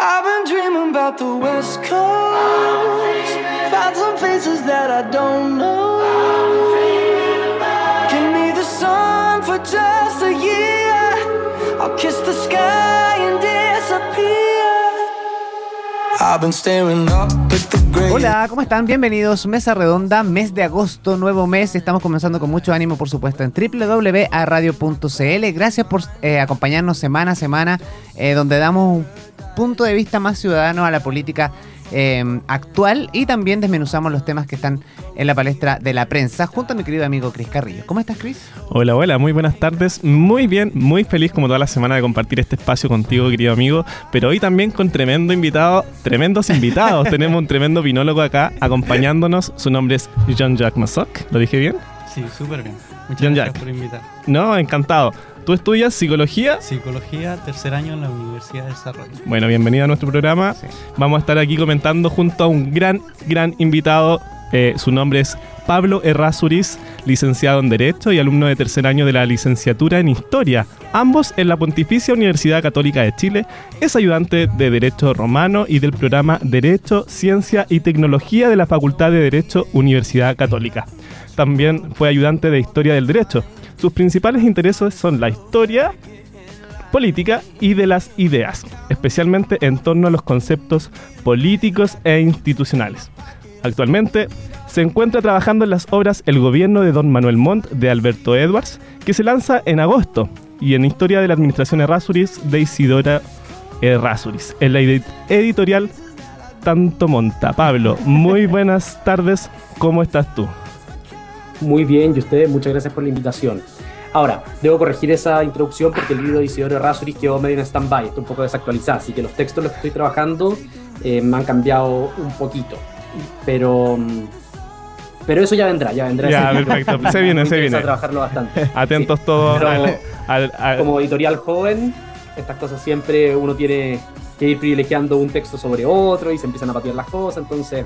I've been dreaming about the West Coast. Some faces that I don't know. Give me the sun for just a year. I'll kiss the sky and disappear. I've been staring up the. Hola, ¿cómo están? Bienvenidos. Mesa Redonda, mes de agosto, nuevo mes. Estamos comenzando con mucho ánimo, por supuesto, en www.radio.cl. Gracias por eh, acompañarnos semana a semana, eh, donde damos punto de vista más ciudadano a la política eh, actual y también desmenuzamos los temas que están en la palestra de la prensa, junto a mi querido amigo Cris Carrillo. ¿Cómo estás, Cris? Hola, hola, muy buenas tardes. Muy bien, muy feliz como toda la semana de compartir este espacio contigo, querido amigo. Pero hoy también con tremendo invitado, tremendos invitados. Tenemos un tremendo vinólogo acá acompañándonos. Su nombre es Jean-Jacques Massoc. ¿Lo dije bien? Sí, súper bien. Muchas John gracias Jack. por invitar. No, encantado. ¿Tú estudias psicología? Psicología, tercer año en la Universidad de Desarrollo. Bueno, bienvenido a nuestro programa. Vamos a estar aquí comentando junto a un gran, gran invitado. Eh, su nombre es Pablo Errázuriz, licenciado en Derecho y alumno de tercer año de la licenciatura en Historia, ambos en la Pontificia Universidad Católica de Chile. Es ayudante de Derecho Romano y del programa Derecho, Ciencia y Tecnología de la Facultad de Derecho Universidad Católica. También fue ayudante de Historia del Derecho. Sus principales intereses son la historia, política y de las ideas, especialmente en torno a los conceptos políticos e institucionales. Actualmente se encuentra trabajando en las obras El gobierno de Don Manuel Montt de Alberto Edwards, que se lanza en agosto, y en Historia de la Administración Errázuriz de Isidora Errázuriz, en la edi- editorial Tanto Monta. Pablo, muy buenas tardes, ¿cómo estás tú? Muy bien, y ustedes, muchas gracias por la invitación. Ahora, debo corregir esa introducción porque el libro de Isidoro Errázuriz quedó medio en stand-by, está un poco desactualizado, así que los textos los que estoy trabajando eh, me han cambiado un poquito. Pero, mm, pero eso ya vendrá, ya vendrá. Ya, perfecto, se viene, se viene. trabajarlo bastante. Atentos Sí, todos pero al- al- al- como editorial joven, estas cosas siempre uno tiene que ir privilegiando un texto sobre otro y se empiezan a patear las cosas, entonces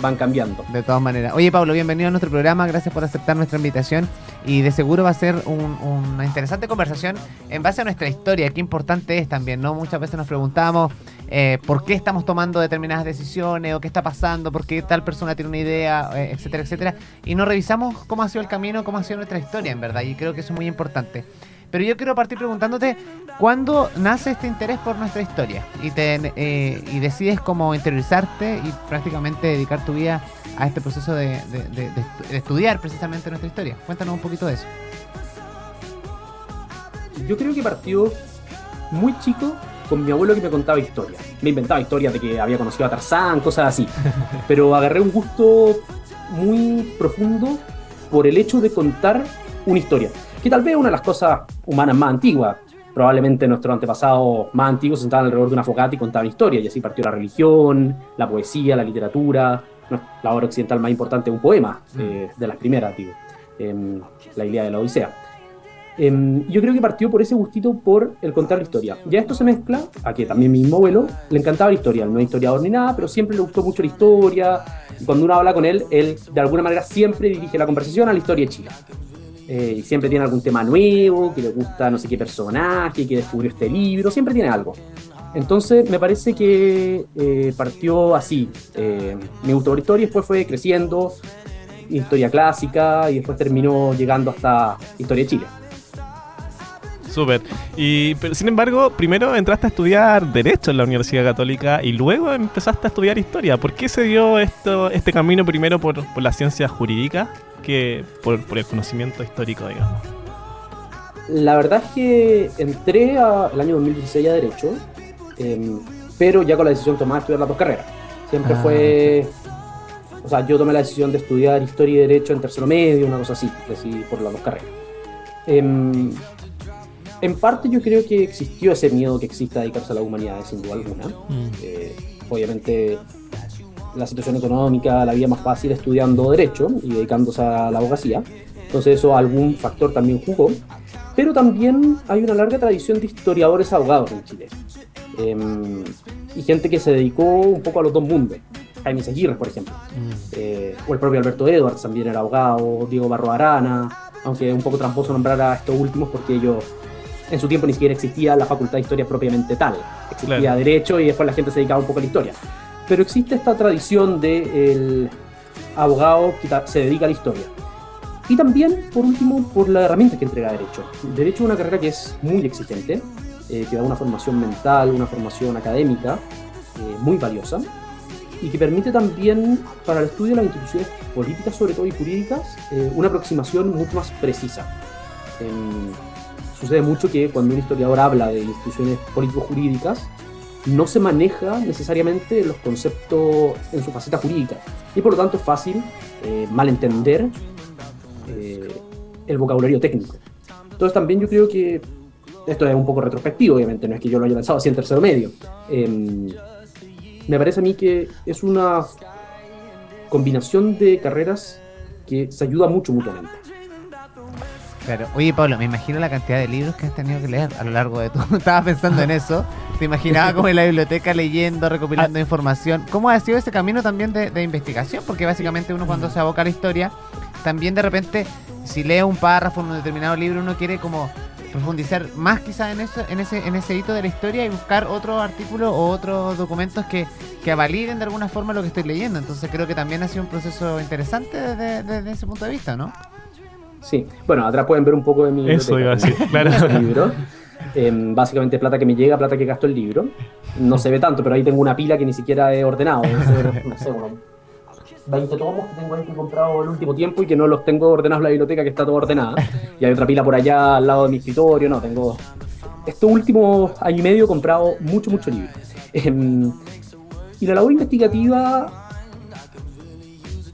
van cambiando. De todas maneras. Oye, Pablo, bienvenido a nuestro programa. Gracias por aceptar nuestra invitación. Y de seguro va a ser un- una interesante conversación en base a nuestra historia. Qué importante es también, ¿no? Muchas veces nos preguntamos eh, por qué estamos tomando determinadas decisiones o qué está pasando, por qué tal persona tiene una idea, eh, etcétera, etcétera. Y no revisamos cómo ha sido el camino, cómo ha sido nuestra historia, en verdad. Y creo que eso es muy importante. Pero yo quiero partir preguntándote, ¿cuándo nace este interés por nuestra historia? Y, te, eh, y decides como interiorizarte y prácticamente dedicar tu vida a este proceso de, de- de- de estu- de estudiar precisamente nuestra historia. Cuéntanos un poquito de eso. Yo creo que partió muy chico con mi abuelo que me contaba historias. Me inventaba historias de que había conocido a Tarzán, cosas así. Pero agarré un gusto muy profundo por el hecho de contar una historia. Que tal vez es una de las cosas humanas más antiguas. Probablemente nuestros antepasados más antiguos se sentaban alrededor de una fogata y contaban historias. Y así partió la religión, la poesía, la literatura. La obra occidental más importante es un poema, eh, de las primeras, digo. Em, la Ilíada de la Odisea. Em, yo creo que partió por ese gustito por el contar la historia. Ya esto se mezcla a que también mi mismo abuelo le encantaba la historia. No es historiador ni nada, pero siempre le gustó mucho la historia. Y cuando uno habla con él, él de alguna manera siempre dirige la conversación a la historia de Chile. Eh, y siempre tiene algún tema nuevo, que le gusta no sé qué personaje, que descubrió este libro, siempre tiene algo. Entonces me parece que eh, partió así. Eh, me gustó la historia y después fue creciendo, historia clásica y después terminó llegando hasta historia de Chile. Súper. Y pero, sin embargo, primero entraste a estudiar Derecho en la Universidad Católica y luego empezaste a estudiar Historia. ¿Por qué se dio esto, este camino primero por, por la ciencia jurídica que por, por el conocimiento histórico, digamos? La verdad es que entré a- el año 2016 a Derecho, em, pero ya con la decisión tomada de estudiar las dos carreras. Siempre Ah, fue. O sea, yo tomé la decisión de estudiar Historia y Derecho en tercero medio, una cosa así, decidí por las dos carreras. Em, en parte yo creo que existió ese miedo que existe a dedicarse a la humanidad, sin duda alguna. Eh, obviamente la situación económica la había más fácil estudiando derecho y dedicándose a la abogacía. Entonces eso algún factor también jugó. Pero también hay una larga tradición de historiadores abogados en Chile. Em, y gente que se dedicó un poco a los dos mundos. Jaime Seguirre, por ejemplo. Eh, o el propio Alberto Edwards también era abogado, Diego Barro Arana, aunque es un poco tramposo nombrar a estos últimos porque ellos en su tiempo ni siquiera existía la facultad de historia propiamente tal. Existía Claro. derecho y después la gente se dedicaba un poco a la historia. Pero existe esta tradición del abogado que se dedica a la historia. Y también, por último, por la herramienta que entrega Derecho. Derecho es una carrera que es muy exigente, eh, que da una formación mental, una formación académica eh, muy valiosa y que permite también para el estudio de las instituciones políticas, sobre todo y jurídicas, eh, una aproximación mucho más precisa. Sucede mucho que cuando un historiador habla de instituciones político-jurídicas, no se maneja necesariamente los conceptos en su faceta jurídica y por lo tanto es fácil eh, malentender eh, el vocabulario técnico. Entonces también yo creo que esto es un poco retrospectivo, obviamente, no es que yo lo haya lanzado así en tercero medio. Em, me parece a mí que es una combinación de carreras que se ayuda mucho mutuamente. Claro. Oye, Pablo, me imagino la cantidad de libros que has tenido que leer a lo largo de tu... Estabas pensando en eso. Te imaginaba como en la biblioteca leyendo, recopilando información. ¿Cómo ha sido ese camino también de, de investigación? Porque básicamente uno cuando se aboca a la historia, también de repente, si lee un párrafo en un determinado libro, uno quiere como profundizar más quizás en eso, en ese, en ese hito de la historia y buscar otro artículo o otros documentos que, que validen de alguna forma lo que estoy leyendo. Entonces creo que también ha sido un proceso interesante desde, desde ese punto de vista, ¿no? Sí, bueno, atrás pueden ver un poco de mi Eso iba a decir, claro. Libros. Em, básicamente plata que me llega, plata que gasto el libro. No se ve tanto, pero ahí tengo una pila que ni siquiera he ordenado. Deben ser, no sé, unos 20 tomos que tengo ahí que he comprado el último tiempo y que no los tengo ordenados en la biblioteca, que está todo ordenada. Y hay otra pila por allá al lado de mi escritorio. No, tengo. Estos últimos año y medio he comprado mucho, mucho libro. Em, y la labor investigativa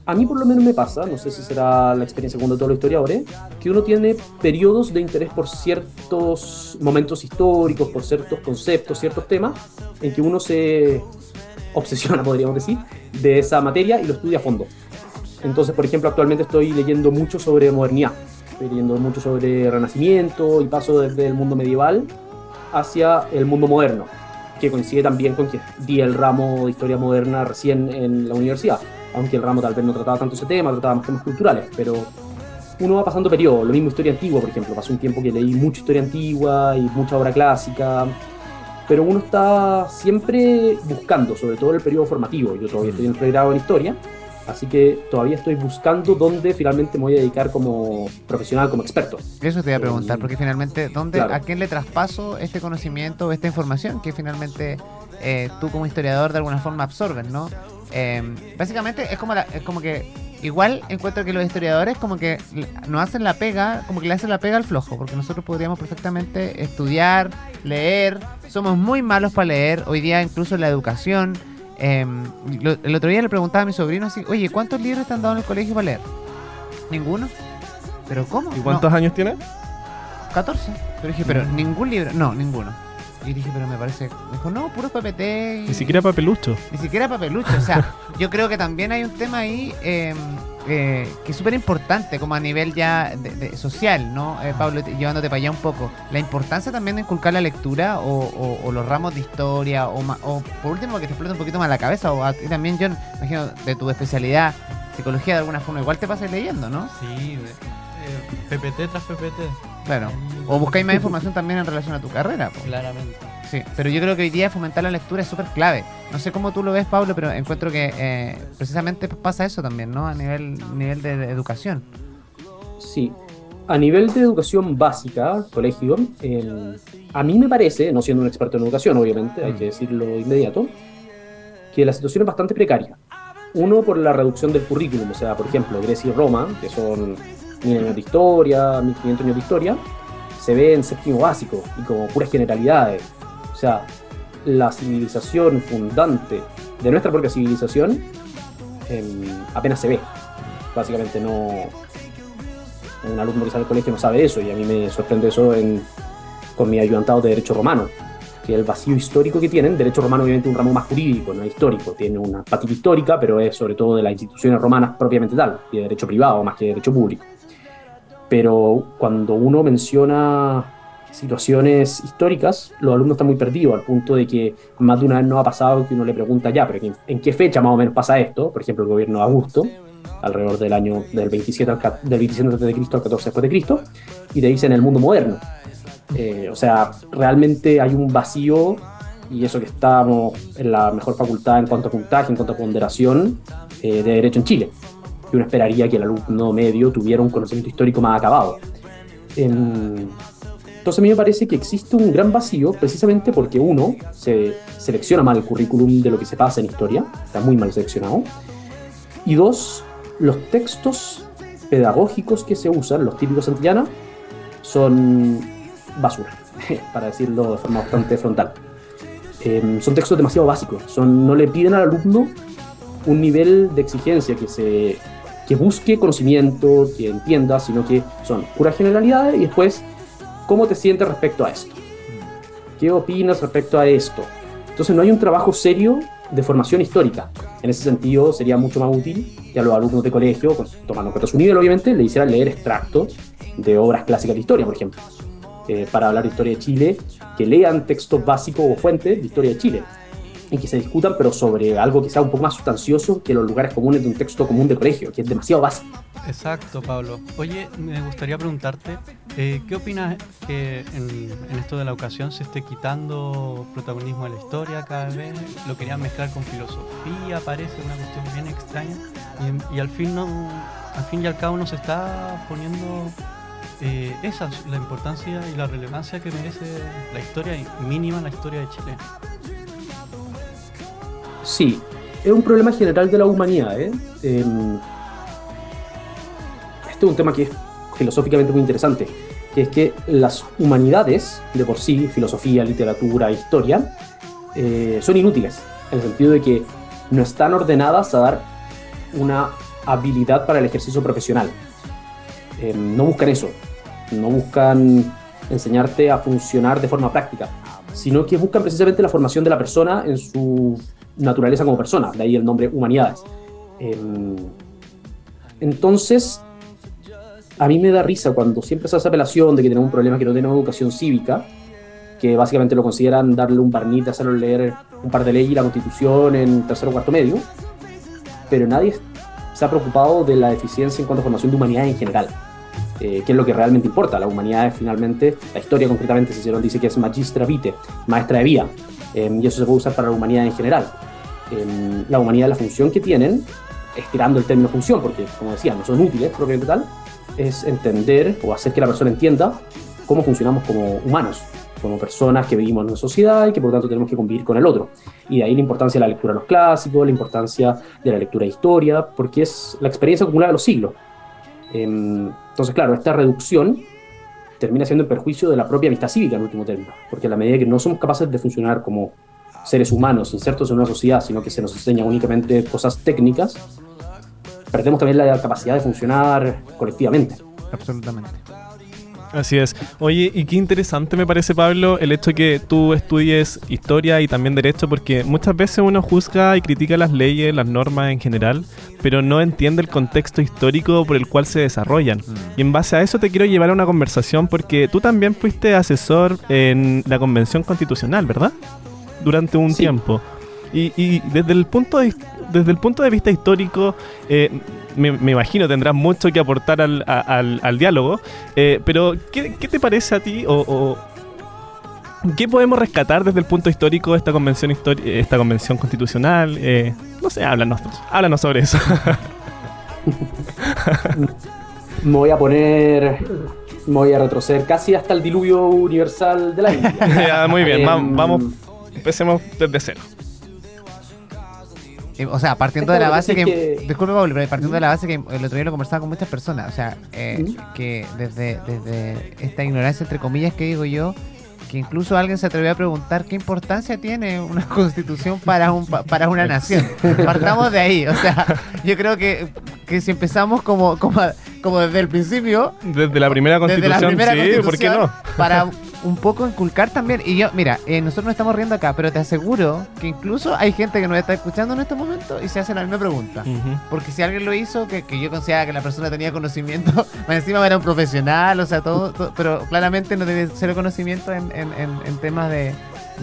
a mí por lo menos me pasa, no sé si será la experiencia con todos los historiadores, que uno tiene periodos de interés por ciertos momentos históricos, por ciertos conceptos, ciertos temas, en que uno se obsesiona, podríamos decir, de esa materia y lo estudia a fondo. Entonces, por ejemplo, actualmente estoy leyendo mucho sobre modernidad, estoy leyendo mucho sobre renacimiento y paso desde el mundo medieval hacia el mundo moderno, que coincide también con que di el ramo de historia moderna recién en la universidad aunque el ramo tal vez no trataba tanto ese tema, trataba más temas culturales, pero uno va pasando periodos, lo mismo historia antigua, por ejemplo, pasó un tiempo que leí mucha historia antigua y mucha obra clásica, pero uno está siempre buscando, sobre todo en el periodo formativo, yo todavía estoy en el pregrado en historia, así que todavía estoy buscando dónde finalmente me voy a dedicar como profesional, como experto. Eso te iba a preguntar, Eh, porque finalmente, ¿dónde, claro. ¿a quién le traspaso este conocimiento, esta información que finalmente eh, tú como historiador de alguna forma absorbes, ¿no? Eh, básicamente es como, la- es como que igual encuentro que los historiadores como que nos hacen la pega, como que le hacen la pega al flojo, porque nosotros podríamos perfectamente estudiar, leer, somos muy malos para leer, hoy día incluso en la educación. Eh, lo- el otro día le preguntaba a mi sobrino así, oye, ¿cuántos libros te han dado en el colegio para leer? ¿Ninguno? ¿Pero cómo? ¿Y No. cuántos años tienes? 14. Pero dije, pero ningún libro. No, ninguno. Y dije, pero me parece. Me dijo, no, puro PPT. y- Ni siquiera papelucho. Ni siquiera papelucho. O sea, yo creo que también hay un tema ahí eh, eh, que es súper importante, como a nivel ya de- de social, ¿no? Eh, Pablo, te- llevándote para allá un poco. La importancia también de inculcar la lectura o, o- o los ramos de historia, o, o por último, que te explota un poquito más la cabeza, o a ti también, John, imagino, de tu especialidad, psicología de alguna forma, igual te pasas leyendo, ¿no? Sí, eh, PPT tras PPT. Claro. O buscáis más información también en relación a tu carrera. po. Claramente. Sí, pero yo creo que hoy día fomentar la lectura es súper clave. No sé cómo tú lo ves, Pablo, pero encuentro que eh, precisamente pasa eso también, ¿no? A nivel, nivel de, de educación. Sí. A nivel de educación básica, colegio, eh, a mí me parece, no siendo un experto en educación, obviamente, hay que decirlo de inmediato, que la situación es bastante precaria. Uno, por la reducción del currículum, o sea, por ejemplo, Grecia y Roma, que son mil años de historia, 1500 años de historia, se ve en séptimo básico y como puras generalidades. Sea, la civilización fundante de nuestra propia civilización em, apenas se ve. Básicamente no, un alumno que sale del colegio no sabe eso y a mí me sorprende eso en- con mi ayudantado de Derecho Romano, que el vacío histórico que tienen, Derecho Romano obviamente un ramo más jurídico, no es histórico, tiene una patita histórica, pero es sobre todo de las instituciones romanas propiamente tal, y de Derecho privado más que de Derecho público. Pero cuando uno menciona situaciones históricas, los alumnos están muy perdidos, al punto de que más de una vez nos ha pasado que uno le pregunta ya, pero ¿en- ¿en qué fecha más o menos pasa esto? Por ejemplo, el gobierno de Augusto, alrededor del año del 27, al del 27 antes de Cristo al 14 después de Cristo, y te dicen el mundo moderno. Eh, o sea, realmente hay un vacío y eso que estamos en la mejor facultad en cuanto a puntaje, en cuanto a ponderación eh, de Derecho en Chile. Y uno esperaría que el alumno medio tuviera un conocimiento histórico más acabado. En, entonces a mí me parece que existe un gran vacío precisamente porque uno se selecciona mal el currículum de lo que se pasa en historia, está muy mal seleccionado, y dos, los textos pedagógicos que se usan, los típicos Santillana, son basura, para decirlo de forma bastante frontal. Eh, son textos demasiado básicos, son, no le piden al alumno un nivel de exigencia que, se, que busque conocimiento, que entienda, sino que son puras generalidades y después ¿Cómo te sientes respecto a esto? ¿Qué opinas respecto a esto? Entonces no hay un trabajo serio de formación histórica. En ese sentido sería mucho más útil que a los alumnos de colegio, pues, tomando en cuenta su nivel obviamente, le hicieran leer extractos de obras clásicas de historia, por ejemplo. Eh, para hablar de historia de Chile, que lean textos básicos o fuentes de historia de Chile y que se discutan, pero sobre algo sea un poco más sustancioso que los lugares comunes de un texto común de colegio, que es demasiado básico. Exacto, Pablo. Oye, me gustaría preguntarte, eh, ¿qué opinas que en, esto de la ocasión se esté quitando protagonismo de la historia cada vez? Lo querían mezclar con filosofía, parece una cuestión bien extraña, y, al, fin no, al fin y al cabo no se está poniendo eh, esa, la importancia y la relevancia que merece la historia, mínima la historia de Chile. Sí, es un problema general de la humanidad. ¿eh? Em, este es un tema que es filosóficamente muy interesante, que es que las humanidades, de por sí, filosofía, literatura, historia, eh, son inútiles, en el sentido de que no están ordenadas a dar una habilidad para el ejercicio profesional. Em, no buscan eso, no buscan enseñarte a funcionar de forma práctica, sino que buscan precisamente la formación de la persona en su naturaleza como persona, de ahí el nombre humanidades. Em, entonces, a mí me da risa cuando siempre se hace apelación de que tenemos un problema que no tenemos educación cívica, que básicamente lo consideran darle un barniz, hacerlo leer un par de leyes y la constitución en tercero o cuarto medio, pero nadie se ha preocupado de la deficiencia en cuanto a formación de humanidad en general. Eh, que es lo que realmente importa. La humanidad es finalmente, la historia concretamente, Cicerón dice que es magistra vitae, maestra de vida, Em, y eso se puede usar para la humanidad en general. Em, la humanidad, la función que tienen, estirando el término función, porque como decía, no son útiles propiamente tal, es entender o hacer que la persona entienda cómo funcionamos como humanos, como personas que vivimos en una sociedad y que por lo tanto tenemos que convivir con el otro. Y de ahí la importancia de la lectura de los clásicos, la importancia de la lectura de historia, porque es la experiencia acumulada de los siglos. Em, entonces, claro, esta reducción termina siendo en perjuicio de la propia amistad cívica en último término, porque a la medida que no somos capaces de funcionar como seres humanos insertos en una sociedad, sino que se nos enseña únicamente cosas técnicas, perdemos también la capacidad de funcionar colectivamente. Absolutamente. Así es. Oye, y qué interesante me parece, Pablo, el hecho que tú estudies historia y también derecho, porque muchas veces uno juzga y critica las leyes, las normas en general, pero no entiende el contexto histórico por el cual se desarrollan. Mm. Y en base a eso te quiero llevar a una conversación, porque tú también fuiste asesor en la Convención Constitucional, ¿verdad? Durante un tiempo. Y, desde, el punto de, desde el punto de vista histórico, eh, me, imagino tendrás mucho que aportar al, al, diálogo, eh, pero ¿qué, te parece a ti o, qué podemos rescatar desde el punto histórico de esta convención, esta convención constitucional? Eh, no sé, háblanos, háblanos sobre eso. me voy a poner me voy a retroceder casi hasta el diluvio universal de la India. muy bien, em, vamos, empecemos desde cero. Eh, o sea, partiendo de la base que, Disculpe, Pablo, pero partiendo de la base que el otro día lo conversaba con muchas personas. O sea, eh, que desde, desde esta ignorancia, entre comillas, que digo yo, que incluso alguien se atrevió a preguntar qué importancia tiene una constitución para un para una nación. Partamos de ahí, o sea, yo creo que, que si empezamos como, como, como desde el principio, desde la primera constitución, sí, ¿por qué no? Para un poco inculcar también. Y yo, mira, eh, nosotros nos estamos riendo acá, pero te aseguro que incluso hay gente que nos está escuchando en este momento y se hace la misma pregunta. Porque si alguien lo hizo, que, yo consideraba que la persona tenía conocimiento, más encima era un profesional, o sea, todo, pero claramente no tiene cero conocimiento en, temas de,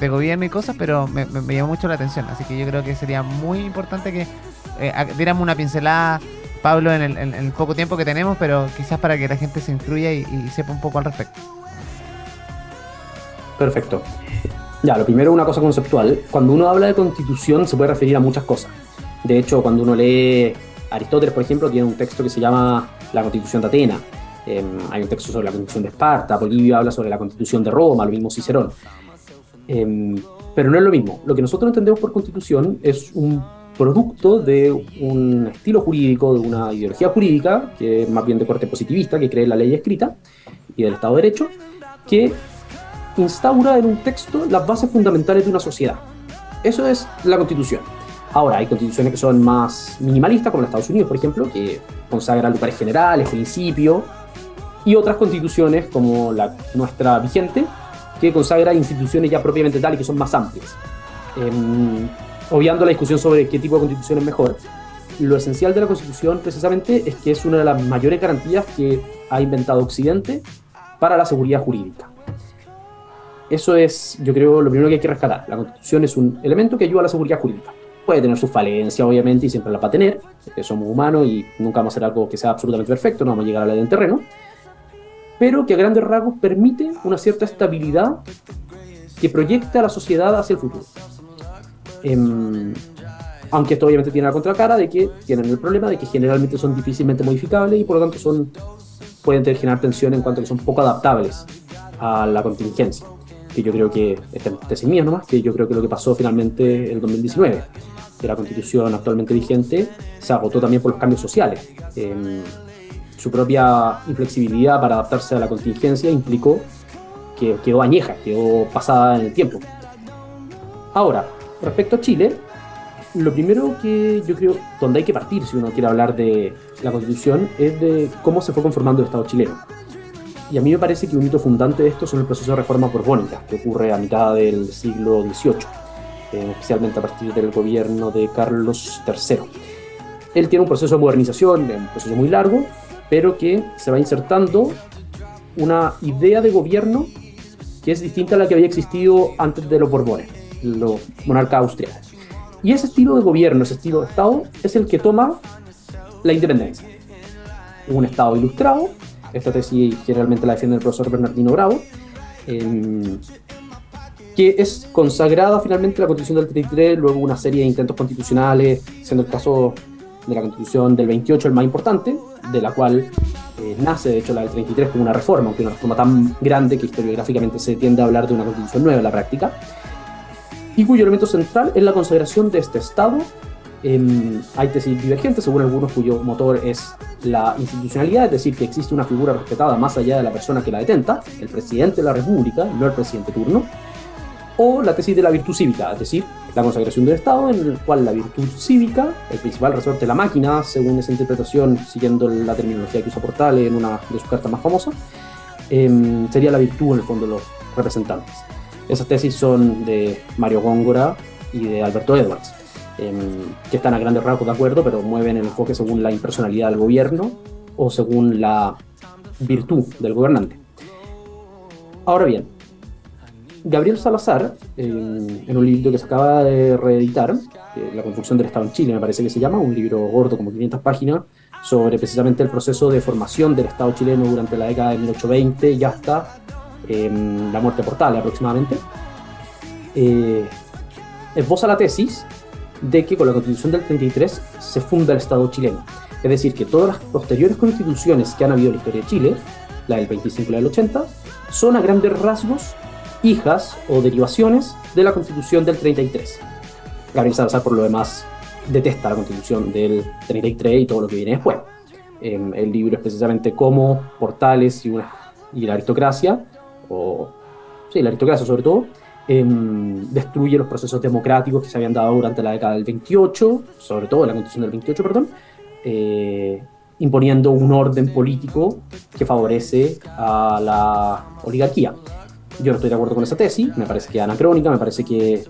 gobierno y cosas, pero me, llamó mucho la atención. Así que yo creo que sería muy importante que eh, diéramos una pincelada. Pablo, en el, poco tiempo que tenemos, pero quizás para que la gente se instruya y sepa un poco al respecto. Perfecto. Ya, lo primero una cosa conceptual. Cuando uno habla de constitución se puede referir a muchas cosas. De hecho, cuando uno lee Aristóteles, por ejemplo, tiene un texto que se llama La Constitución de Atenas. Em, hay un texto sobre la Constitución de Esparta. Polibio habla sobre la Constitución de Roma, lo mismo Cicerón. Em, pero no es lo mismo. Lo que nosotros entendemos por constitución es un producto de un estilo jurídico, de una ideología jurídica, que es más bien de corte positivista, que cree en la ley escrita y del Estado de Derecho, que instaura en un texto las bases fundamentales de una sociedad. Eso es la constitución. Ahora, hay constituciones que son más minimalistas, como en Estados Unidos, por ejemplo, que consagran lugares generales, principios, y otras constituciones, como la nuestra vigente, que consagra instituciones ya propiamente tales que son más amplias. Em, obviando la discusión sobre qué tipo de constitución es mejor, lo esencial de la constitución precisamente es que es una de las mayores garantías que ha inventado Occidente para la seguridad jurídica. Eso es, yo creo, lo primero que hay que rescatar. La constitución es un elemento que ayuda a la seguridad jurídica puede tener sus falencias, obviamente, y siempre la va a tener, porque somos humanos y nunca vamos a hacer algo que sea absolutamente perfecto, no vamos a llegar a la del terreno, pero que a grandes rasgos permite una cierta estabilidad que proyecta a la sociedad hacia el futuro. Em, aunque esto obviamente tiene la contracara de que tienen el problema de que generalmente son difícilmente modificables y por lo tanto son, pueden generar tensión en cuanto a que son poco adaptables a la contingencia. Que yo creo que, este es mío nomás, que yo creo que lo que pasó finalmente en el 2019 de la constitución actualmente vigente se agotó también por los cambios sociales. su propia inflexibilidad para adaptarse a la contingencia implicó que quedó añeja, quedó pasada en el tiempo. Ahora, respecto a Chile, lo primero que yo creo, donde hay que partir si uno quiere hablar de la constitución, es de cómo se fue conformando el Estado chileno. Y a mí me parece que un hito fundante de esto son el proceso de reforma borbónica, que ocurre a mitad del siglo XVIII eh, especialmente a partir del gobierno de Carlos III. Él tiene un proceso de modernización, un proceso muy largo, pero que se va insertando una idea de gobierno que es distinta a la que había existido antes de los Borbones, los monarcas austriacos. Y ese estilo de gobierno, ese estilo de Estado, es el que toma la independencia. Un Estado ilustrado, esta tesis generalmente la defiende el profesor Bernardino Bravo, que es consagrada finalmente la Constitución del 33, luego una serie de intentos constitucionales, siendo el caso de la Constitución del 28 el más importante, de la cual eh, nace de hecho la del 33 como una reforma, aunque una reforma tan grande que historiográficamente se tiende a hablar de una Constitución nueva en la práctica, y cuyo elemento central es la consagración de este Estado. Hay tesis divergentes, según algunos, cuyo motor es la institucionalidad, es decir, que existe una figura respetada más allá de la persona que la detenta, el presidente de la República, no el presidente turno, o la tesis de la virtud cívica, es decir, la consagración del Estado, en el cual la virtud cívica, el principal resorte de la máquina, según esa interpretación, siguiendo la terminología que usa Portales en una de sus cartas más famosas, em, sería la virtud en el fondo de los representantes. Esas tesis son de Mario Góngora y de Alberto Edwards, que están a grandes rasgos de acuerdo, pero mueven el enfoque según la impersonalidad del gobierno o según la virtud del gobernante. Ahora bien, Gabriel Salazar, en, un libro que se acaba de reeditar, La construcción del Estado en Chile, me parece que se llama, un libro gordo, como 500 páginas, sobre precisamente el proceso de formación del Estado chileno durante la década de 1820 y hasta em, la muerte portal aproximadamente, eh, esboza la tesis de que con la constitución del 33 se funda el Estado chileno. Es decir, que todas las posteriores constituciones que han habido en la historia de Chile, la del 25 y la del 80, son a grandes rasgos hijas o derivaciones de la Constitución del 33. Gabriel Salazar, por lo demás, detesta la Constitución del 33 y todo lo que viene después. Em, el libro es precisamente cómo Portales y, una, y la aristocracia, o sí, la aristocracia sobre todo, em, destruye los procesos democráticos que se habían dado durante la década del 28, sobre todo la Constitución del 28, perdón, eh, imponiendo un orden político que favorece a la oligarquía. Yo no estoy de acuerdo con esa tesis, me parece que es anacrónica, me parece que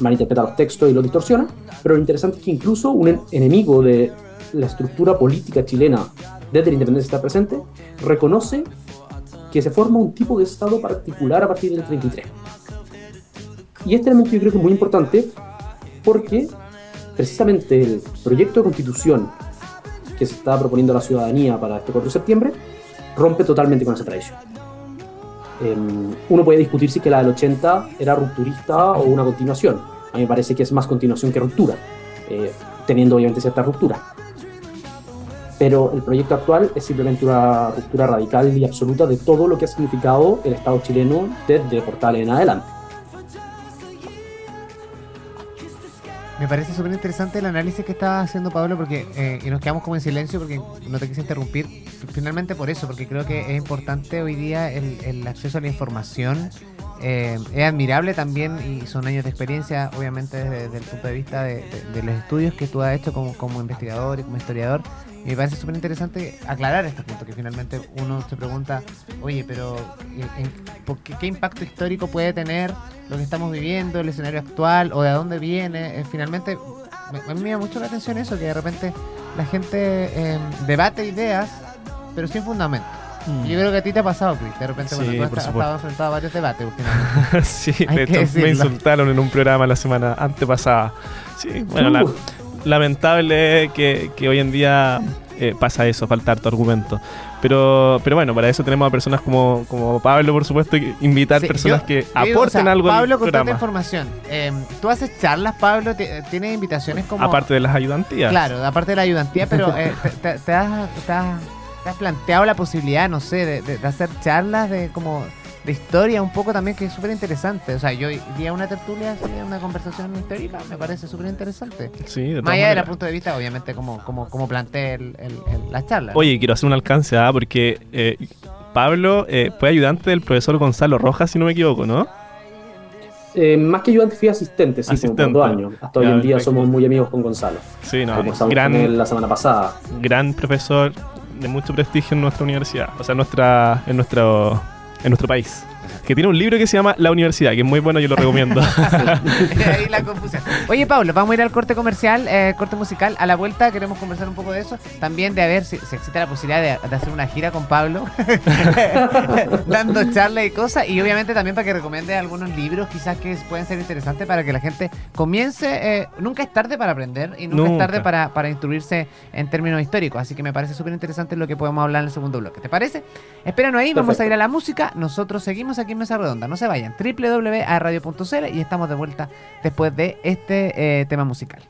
malinterpreta los textos y los distorsiona, pero lo interesante es que incluso un enemigo de la estructura política chilena desde la independencia está presente, reconoce que se forma un tipo de Estado particular a partir del 33. Y este elemento yo creo que es muy importante porque precisamente el proyecto de constitución que se está proponiendo a la ciudadanía para este 4 de septiembre rompe totalmente con esa tradición. em, uno puede discutir si que la del 80 era rupturista o una continuación. A mí me parece que es más continuación que ruptura, eh, teniendo obviamente cierta ruptura. Pero el proyecto actual es simplemente una ruptura radical y absoluta de todo lo que ha significado el Estado chileno desde Portales en adelante. Me parece súper interesante el análisis que estaba haciendo Pablo porque eh, y nos quedamos como en silencio porque no te quise interrumpir. Finalmente por eso, porque creo que es importante hoy día el, acceso a la información. Eh, es admirable también y son años de experiencia, obviamente desde, el punto de vista de, los estudios que tú has hecho como, investigador y como historiador. Y me parece súper interesante aclarar este punto, que finalmente uno se pregunta, oye, pero eh, qué, impacto histórico puede tener lo que estamos viviendo, el escenario actual, o de dónde viene? Eh, finalmente, me llama mucho la atención eso, que de repente la gente em, debate ideas, pero sin fundamento. Mm. Yo creo que a ti te ha pasado, Chris. De repente, bueno, tú has, estado enfrentado a varios debates últimamente. sí, de hecho me insultaron en un programa la semana antepasada. Sí, bueno, la, uh lamentable que, que hoy en día eh, pasa eso, falta tu argumento. Pero, pero bueno, para eso tenemos a personas como, como Pablo, por supuesto, que invitar personas que aporten algo Pablo, con tanta información. Em, ¿Tú haces charlas, Pablo? ¿Tienes invitaciones como...? Aparte de las ayudantías. Claro, aparte de la ayudantía, pero eh, te, has, planteado la posibilidad, no sé, de, de hacer charlas de como de historia un poco también que es súper interesante. O sea, yo vi una tertulia, así, una conversación histórica, me parece súper interesante. Sí, de Más allá del punto de vista, obviamente, como, como, como planteé el, la charla. Oye, quiero hacer un alcance, ¿ah? porque eh, Pablo eh, fue ayudante del profesor Gonzalo Rojas, si no me equivoco, ¿no? Eh, más que ayudante, fui asistente, sí, asistente. años. Hasta hoy en día somos muy amigos con Gonzalo. Sí, no, gran, la semana pasada. Gran profesor de mucho prestigio en nuestra universidad, o sea, en, nuestra, en nuestro en nuestro país que tiene un libro que se llama La Universidad, que es muy bueno, yo lo recomiendo. Ahí la confusión. Oye, Pablo, vamos a ir al corte comercial, eh, corte musical. A la vuelta queremos conversar un poco de eso. También de a ver si, existe la posibilidad de, hacer una gira con Pablo, dando charlas y cosas. Y obviamente también para que recomiende algunos libros, quizás que pueden ser interesantes para que la gente comience. Eh, nunca es tarde para aprender y nunca, es tarde para, para instruirse en términos históricos. Así que me parece súper interesante lo que podemos hablar en el segundo bloque. ¿Te parece? Espéranos ahí, vamos a ir a la música. Nosotros seguimos aquí en Mesa Redonda. No se vayan. www.radio.cl y estamos de vuelta después de este eh, tema musical.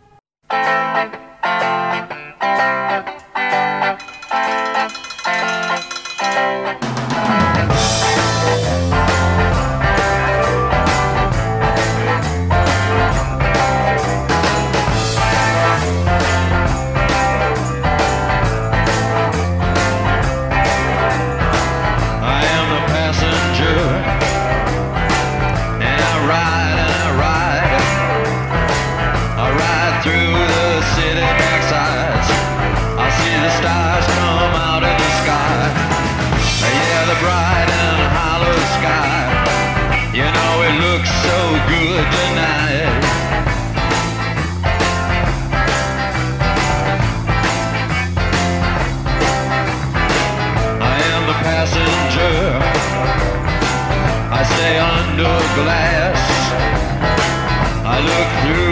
glass. I look through.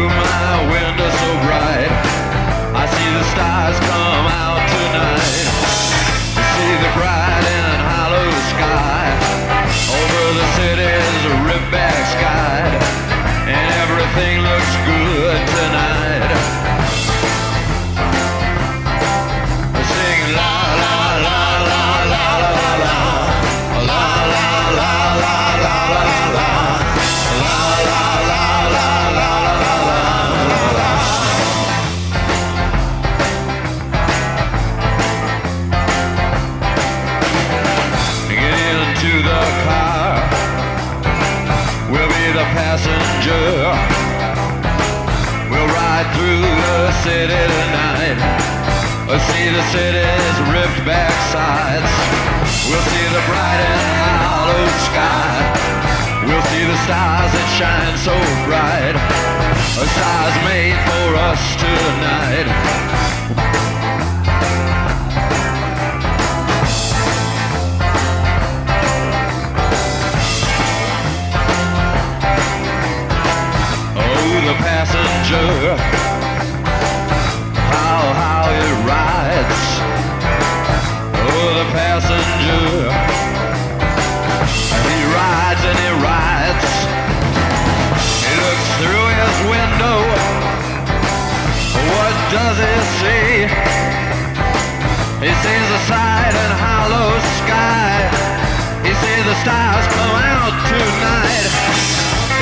pleasure. How, how it rides. Oh, the passenger. He rides and he rides. He looks through his window. What does he see? He sees a side and hollow sky. He sees the stars come out tonight.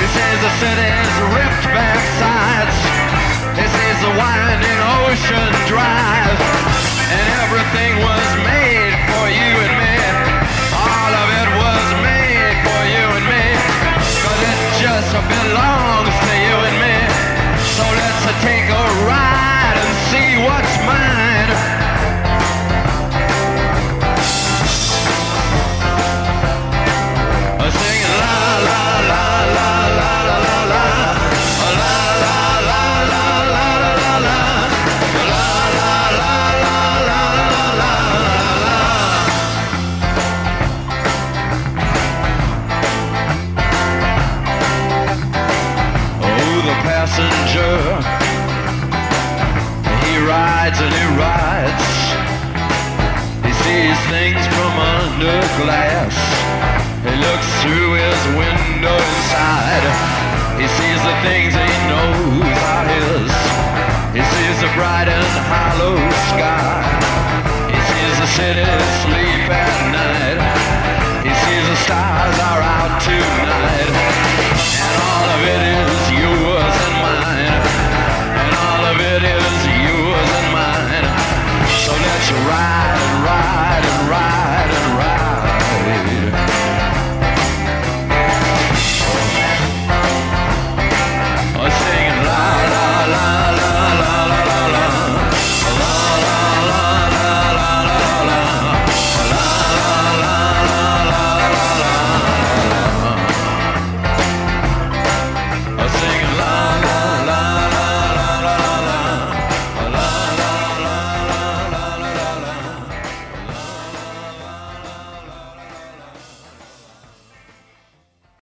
He sees the city's ripped. ocean drive, and everything was made for you and me. All of it was made for you and me, cause it just belongs. city.